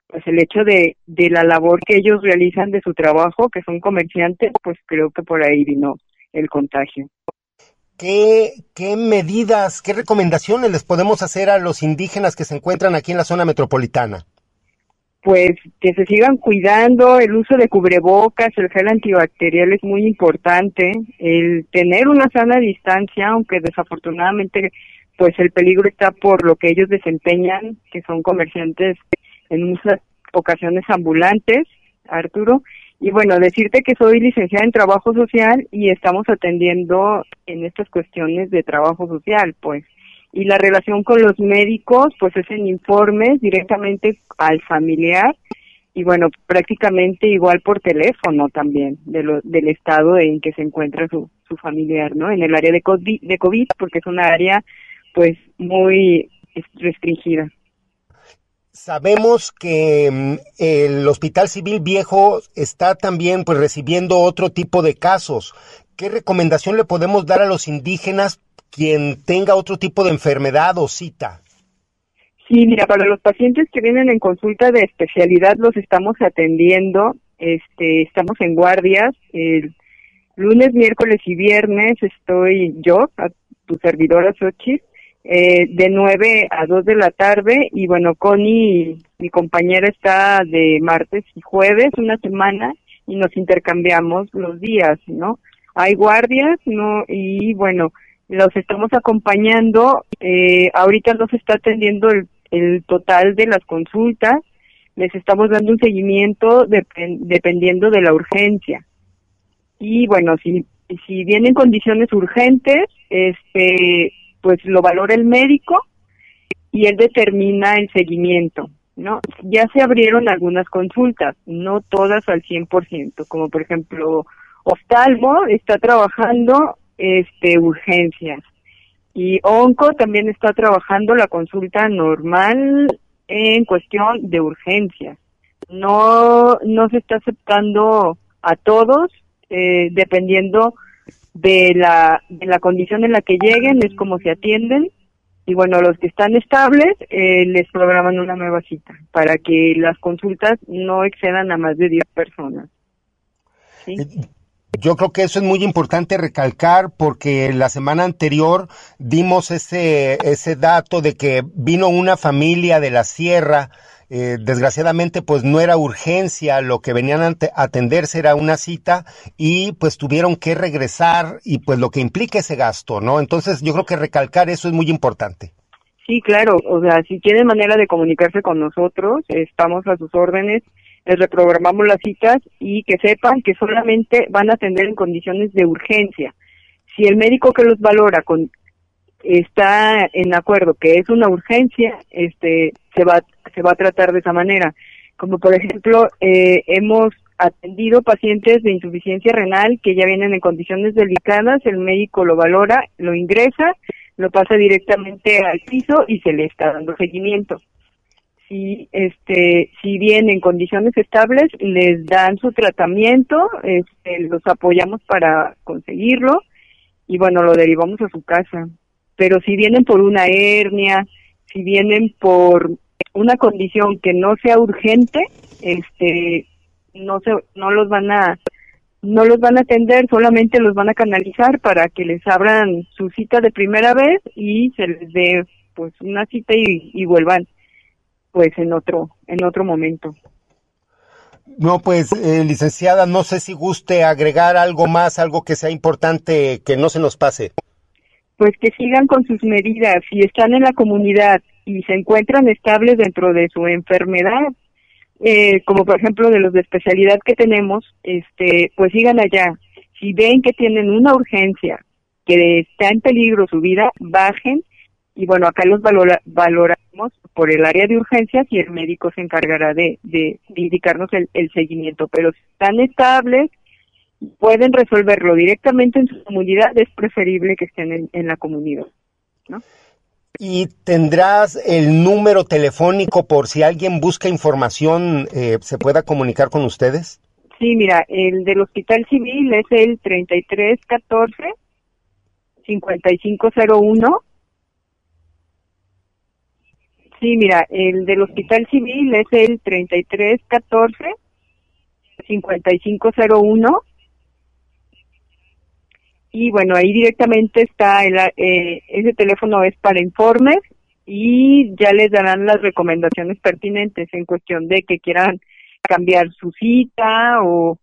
pues el hecho de, de la labor que ellos realizan de su trabajo, que son comerciantes, pues creo que por ahí vino el contagio. ¿Qué, ¿Qué medidas, qué recomendaciones les podemos hacer a los indígenas que se encuentran aquí en la zona metropolitana? Pues que se sigan cuidando, el uso de cubrebocas, el gel antibacterial es muy importante, el tener una sana distancia, aunque desafortunadamente pues el peligro está por lo que ellos desempeñan, que son comerciantes en muchas ocasiones ambulantes, Arturo. Y bueno, decirte que soy licenciada en trabajo social y estamos atendiendo en estas cuestiones de trabajo social, pues. Y la relación con los médicos, pues es en informes directamente al familiar y bueno, prácticamente igual por teléfono también de lo, del estado en que se encuentra su, su familiar, ¿no? En el área de COVID, de COVID, porque es una área pues muy restringida. Sabemos que mm, el Hospital Civil Viejo está también pues recibiendo otro tipo de casos. ¿Qué recomendación le podemos dar a los indígenas quien tenga otro tipo de enfermedad o cita? Sí, mira, para los pacientes que vienen en consulta de especialidad los estamos atendiendo, este, estamos en guardias, el lunes, miércoles y viernes estoy yo, a tu servidora Xochitl, eh, de 9 a 2 de la tarde y bueno, Connie, mi compañera, está de martes y jueves, una semana, y nos intercambiamos los días, ¿no? Hay guardias, ¿no? Y bueno, los estamos acompañando, eh, ahorita nos está atendiendo el, el total de las consultas, les estamos dando un seguimiento dependiendo de la urgencia. Y bueno, si, si vienen condiciones urgentes, este, pues lo valora el médico y él determina el seguimiento, ¿no? Ya se abrieron algunas consultas, no todas al 100%, como por ejemplo, oftalmo está trabajando este urgencias y onco también está trabajando la consulta normal en cuestión de urgencias. No no se está aceptando a todos eh, dependiendo de la, de la condición en la que lleguen, es como se atienden. Y bueno, los que están estables eh, les programan una nueva cita para que las consultas no excedan a más de 10 personas. Eh, yo creo que eso es muy importante recalcar porque la semana anterior dimos ese, ese dato de que vino una familia de la sierra eh, desgraciadamente pues no era urgencia, lo que venían a atenderse era una cita y pues tuvieron que regresar y pues lo que implica ese gasto, ¿no? Entonces yo creo que recalcar eso es muy importante. Sí, claro, o sea, si tienen manera de comunicarse con nosotros, estamos a sus órdenes, les reprogramamos las citas y que sepan que solamente van a atender en condiciones de urgencia. Si el médico que los valora con está en acuerdo que es una urgencia, este se va se va a tratar de esa manera. Como por ejemplo, eh, hemos atendido pacientes de insuficiencia renal que ya vienen en condiciones delicadas, el médico lo valora, lo ingresa, lo pasa directamente al piso y se le está dando seguimiento. Si este si vienen en condiciones estables, les dan su tratamiento, este, los apoyamos para conseguirlo y bueno, lo derivamos a su casa. Pero si vienen por una hernia, si vienen por una condición que no sea urgente, este, no se, no los van a, no los van a atender, solamente los van a canalizar para que les abran su cita de primera vez y se les dé pues una cita y, vuelvan pues en otro, en otro momento. No, pues, eh, licenciada, no sé si guste agregar algo más, algo que sea importante que no se nos pase. Pues que sigan con sus medidas. Si están en la comunidad y se encuentran estables dentro de su enfermedad, eh, como por ejemplo de los de especialidad que tenemos, este, pues sigan allá. Si ven que tienen una urgencia, que está en peligro su vida, bajen y bueno, acá los valoramos por el área de urgencias y el médico se encargará de, de, indicarnos el, el, seguimiento. Pero si están estables, pueden resolverlo directamente en su comunidad, es preferible que estén en, en la comunidad. ¿no? ¿Y tendrás el número telefónico por si alguien busca información, eh, se pueda comunicar con ustedes? Sí, mira, el del Hospital Civil es el 3314 5501. Sí, mira, el del Hospital Civil es el 3314 5501 y bueno, ahí directamente está, el, eh, ese teléfono es para informes y ya les darán las recomendaciones pertinentes en cuestión de que quieran cambiar su cita o,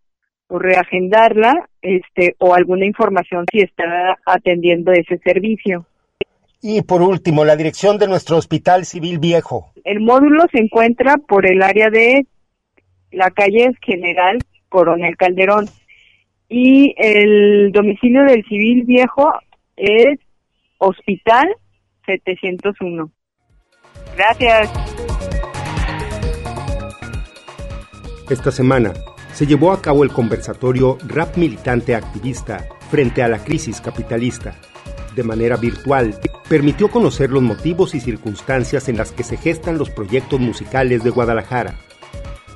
o reagendarla, este, o alguna información si está atendiendo ese servicio. Y por último, la dirección de nuestro Hospital Civil Viejo. El módulo se encuentra por el área de la calle General Coronel Calderón y el domicilio del civil viejo es Hospital 701. Gracias. Esta semana se llevó a cabo el conversatorio Rap Militante Activista frente a la crisis capitalista. De manera virtual, permitió conocer los motivos y circunstancias en las que se gestan los proyectos musicales de Guadalajara.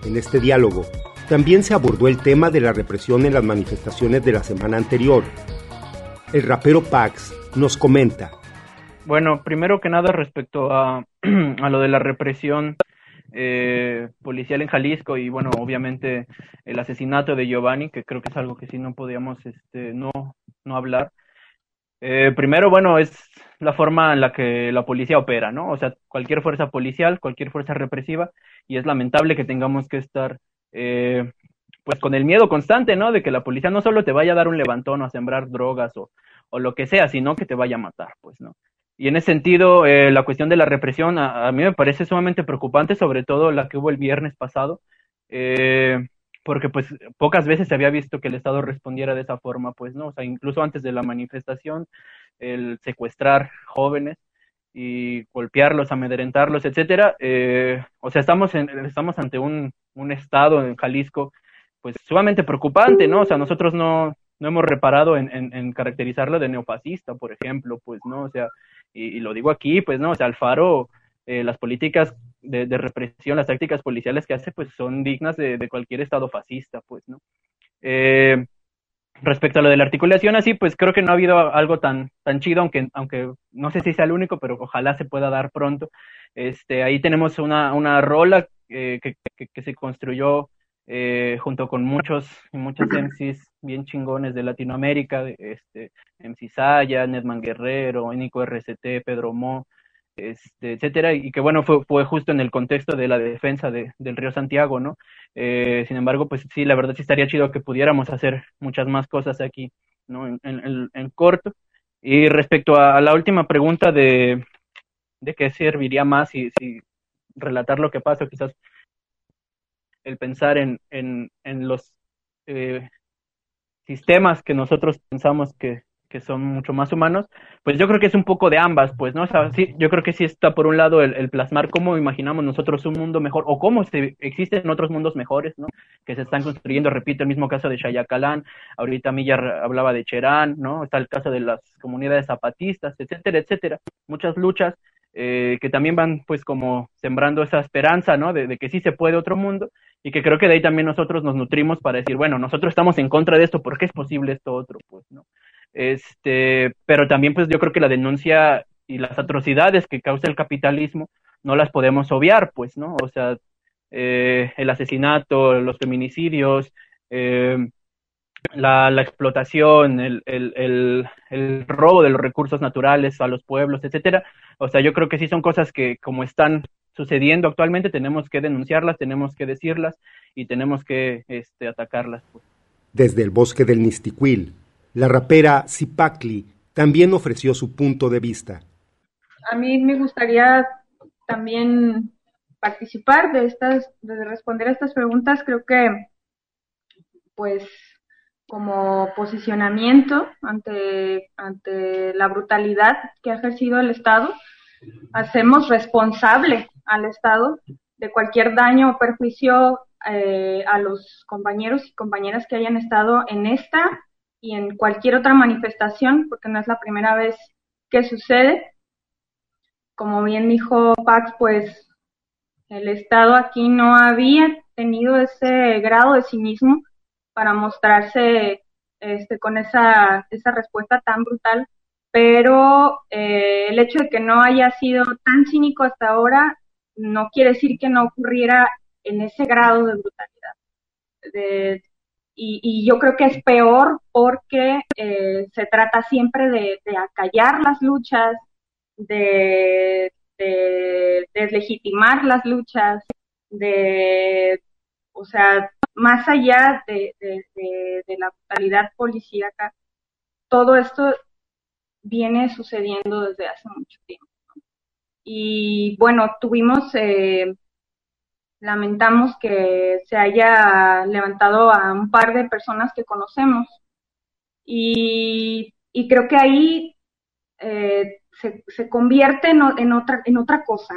En este diálogo, también se abordó el tema de la represión en las manifestaciones de la semana anterior. El rapero Pax nos comenta. Bueno, primero que nada respecto a a lo de la represión eh, policial en Jalisco y bueno, obviamente el asesinato de Giovanni, que creo que es algo que sí no podíamos este, no, no hablar. Eh, primero, bueno, es la forma en la que la policía opera, ¿no? O sea, cualquier fuerza policial, cualquier fuerza represiva, y es lamentable que tengamos que estar, eh, pues, con el miedo constante, ¿no? De que la policía no solo te vaya a dar un levantón o a sembrar drogas o, o lo que sea, sino que te vaya a matar, pues, ¿no? Y en ese sentido, eh, la cuestión de la represión a, mí me parece sumamente preocupante, sobre todo la que hubo el viernes pasado, eh, porque pues pocas veces se había visto que el Estado respondiera de esa forma, pues, ¿no? O sea, incluso antes de la manifestación, el secuestrar jóvenes y golpearlos, amedrentarlos, etcétera. Eh, o sea, estamos, en, estamos ante un, un Estado en Jalisco, pues sumamente preocupante, ¿no? O sea, nosotros no, no hemos reparado en, en, en caracterizarlo de neofascista, por ejemplo, pues, ¿no? O sea, y, lo digo aquí, pues no, o sea, Alfaro, eh, las políticas de, represión, las tácticas policiales que hace, pues son dignas de, cualquier estado fascista, pues, ¿no? Eh, respecto a lo de la articulación, así, pues creo que no ha habido algo tan, tan chido, aunque, aunque no sé si sea el único, pero ojalá se pueda dar pronto. Este, ahí tenemos una, una rola eh, que, que, se construyó eh, junto con muchos muchos MCs bien chingones de Latinoamérica, este, MC Saya, Nedman Guerrero, Nico RCT, Pedro Mo, este, etcétera, y que bueno, fue, fue justo en el contexto de la defensa de, del río Santiago, ¿no? Eh, sin embargo, pues sí, la verdad sí estaría chido que pudiéramos hacer muchas más cosas aquí, ¿no? En, en, en corto. Y respecto a, la última pregunta de, de qué serviría más si, si relatar lo que pasa, quizás el pensar en, en, los eh, sistemas que nosotros pensamos que, que, son mucho más humanos, pues yo creo que es un poco de ambas, pues, ¿no? Sí, yo creo que sí está por un lado el, plasmar cómo imaginamos nosotros un mundo mejor o cómo se, existen otros mundos mejores, ¿no? Que se están construyendo, repito, el mismo caso de Shayacalán, ahorita Milla hablaba de Cherán, ¿no? Está el caso de las comunidades zapatistas, etcétera, etcétera. Muchas luchas eh, que también van pues como sembrando esa esperanza, ¿no? De, que sí se puede otro mundo y que creo que de ahí también nosotros nos nutrimos para decir, bueno, nosotros estamos en contra de esto, ¿por qué es posible esto otro? Pues, ¿no? Este, pero también pues yo creo que la denuncia y las atrocidades que causa el capitalismo no las podemos obviar, pues, ¿no? O sea, eh, el asesinato, los feminicidios, eh, la, la explotación, el, el, el, robo de los recursos naturales a los pueblos, etcétera. O sea, yo creo que sí son cosas que como están sucediendo actualmente tenemos que denunciarlas, tenemos que decirlas y tenemos que este, atacarlas. Pues. Desde el bosque del Nistiquil, la rapera Zipacli también ofreció su punto de vista. A mí me gustaría también participar de estas, de responder a estas preguntas. Creo que, pues, como posicionamiento ante, ante la brutalidad que ha ejercido el Estado. Hacemos responsable al Estado de cualquier daño o perjuicio eh, a los compañeros y compañeras que hayan estado en esta y en cualquier otra manifestación, porque no es la primera vez que sucede. Como bien dijo Pax, pues el Estado aquí no había tenido ese grado de cinismo para mostrarse este, con esa, esa respuesta tan brutal, pero eh, el hecho de que no haya sido tan cínico hasta ahora no quiere decir que no ocurriera en ese grado de brutalidad. y, yo creo que es peor porque eh, se trata siempre de, acallar las luchas, de, de deslegitimar las luchas, de, o sea, más allá de, la brutalidad policíaca, todo esto viene sucediendo desde hace mucho tiempo. Y bueno, tuvimos, eh, lamentamos que se haya levantado a un par de personas que conocemos. Y, creo que ahí eh, se, convierte en, otra, en otra cosa.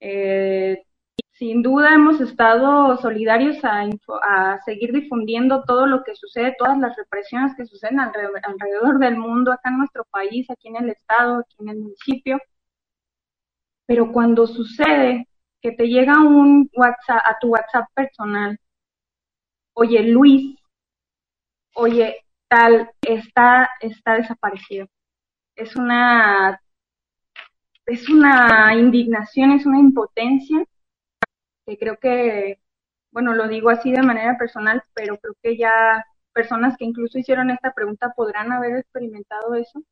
Eh, sin duda hemos estado solidarios a, seguir difundiendo todo lo que sucede, todas las represiones que suceden alrededor, del mundo, acá en nuestro país, aquí en el estado, aquí en el municipio. Pero cuando sucede que te llega un WhatsApp a tu WhatsApp personal, oye Luis, oye tal, está, está desaparecido. Es una es una indignación, es una impotencia que creo que, bueno, lo digo así de manera personal, pero creo que ya personas que incluso hicieron esta pregunta podrán haber experimentado eso,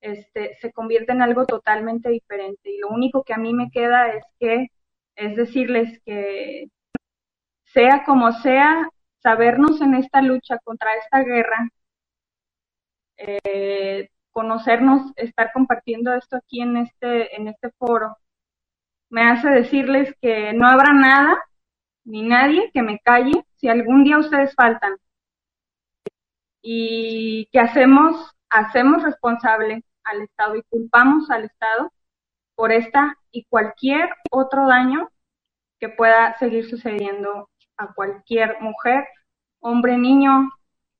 este, se convierte en algo totalmente diferente. Y lo único que a mí me queda es que, es decirles que sea como sea, sabernos en esta lucha contra esta guerra, eh, conocernos, estar compartiendo esto aquí en este, en este foro, me hace decirles que no habrá nada ni nadie que me calle si algún día ustedes faltan. Y que hacemos, hacemos responsable al Estado y culpamos al Estado por esta y cualquier otro daño que pueda seguir sucediendo a cualquier mujer, hombre, niño,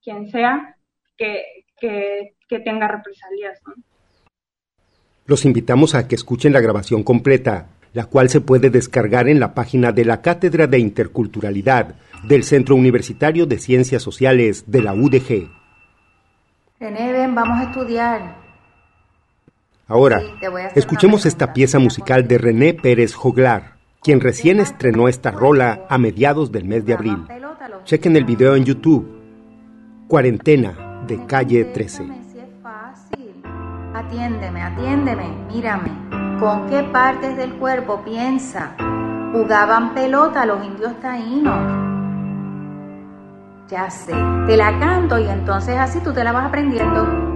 quien sea, que, que, tenga represalias. Los invitamos a que escuchen la grabación completa, la cual se puede descargar en la página de la Cátedra de Interculturalidad del Centro Universitario de Ciencias Sociales de la UDG. René, ven, vamos a estudiar. Ahora, escuchemos esta pieza musical de René Pérez Joglar, quien recién estrenó esta rola a mediados del mes de abril. Chequen el video en YouTube. Cuarentena de calle 13. Atiéndeme, atiéndeme, mírame. ¿Con qué partes del cuerpo piensa? Jugaban pelota los indios taínos. Ya sé, te la canto y entonces así tú te la vas aprendiendo.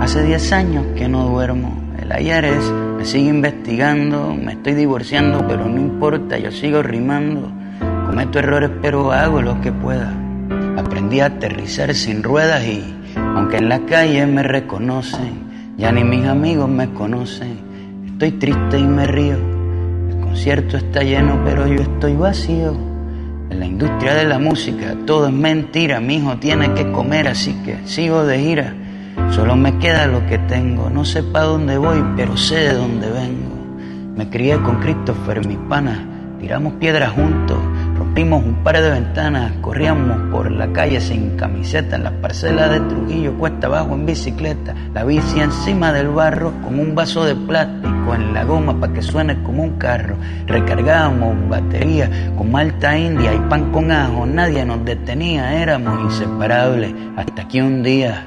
Hace 10 años que no duermo. El ayer es, me sigue investigando, me estoy divorciando, pero no importa, yo sigo rimando. Cometo errores, pero hago lo que pueda. Aprendí a aterrizar sin ruedas y, aunque en la calle me reconocen, ya ni mis amigos me conocen. Estoy triste y me río. El concierto está lleno, pero yo estoy vacío. En la industria de la música todo es mentira, mi hijo tiene que comer, así que sigo de gira. Solo me queda lo que tengo, no sé para dónde voy, pero sé de dónde vengo. Me crié con Christopher, mis panas, tiramos piedras juntos, rompimos un par de ventanas, corríamos por la calle sin camiseta, en las parcelas de Trujillo, cuesta abajo en bicicleta, la bici encima del barro con un vaso de plástico en la goma para que suene como un carro. Recargábamos batería con malta india y pan con ajo, nadie nos detenía, éramos inseparables, hasta que un día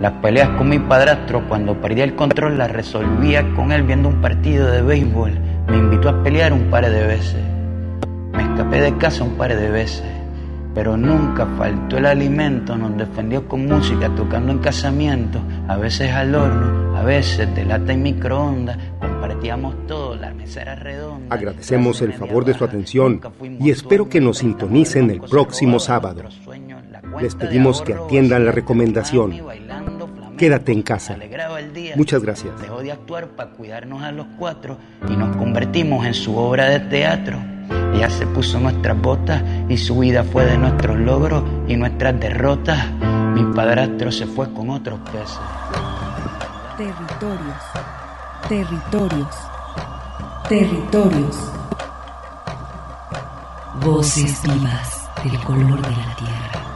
Las peleas con mi padrastro, cuando perdía el control, las resolvía con él viendo un partido de béisbol. Me invitó a pelear un par de veces. Me escapé de casa un par de veces. Pero nunca faltó el alimento, nos defendió con música, tocando en casamiento, a veces al horno, a veces de lata y microondas, compartíamos todo, la mesa era redonda. Agradecemos el favor de su atención y espero que nos sintonicen el próximo sábado. Les pedimos que atiendan la recomendación. Quédate en casa. Muchas gracias. Dejó de actuar para cuidarnos a los cuatro y nos convertimos en su obra de teatro. Ella se puso nuestras botas y su vida fue de nuestros logros y nuestras derrotas. Mi padrastro se fue con otros peces. Territorios, territorios, territorios. Voces vivas del color de la tierra.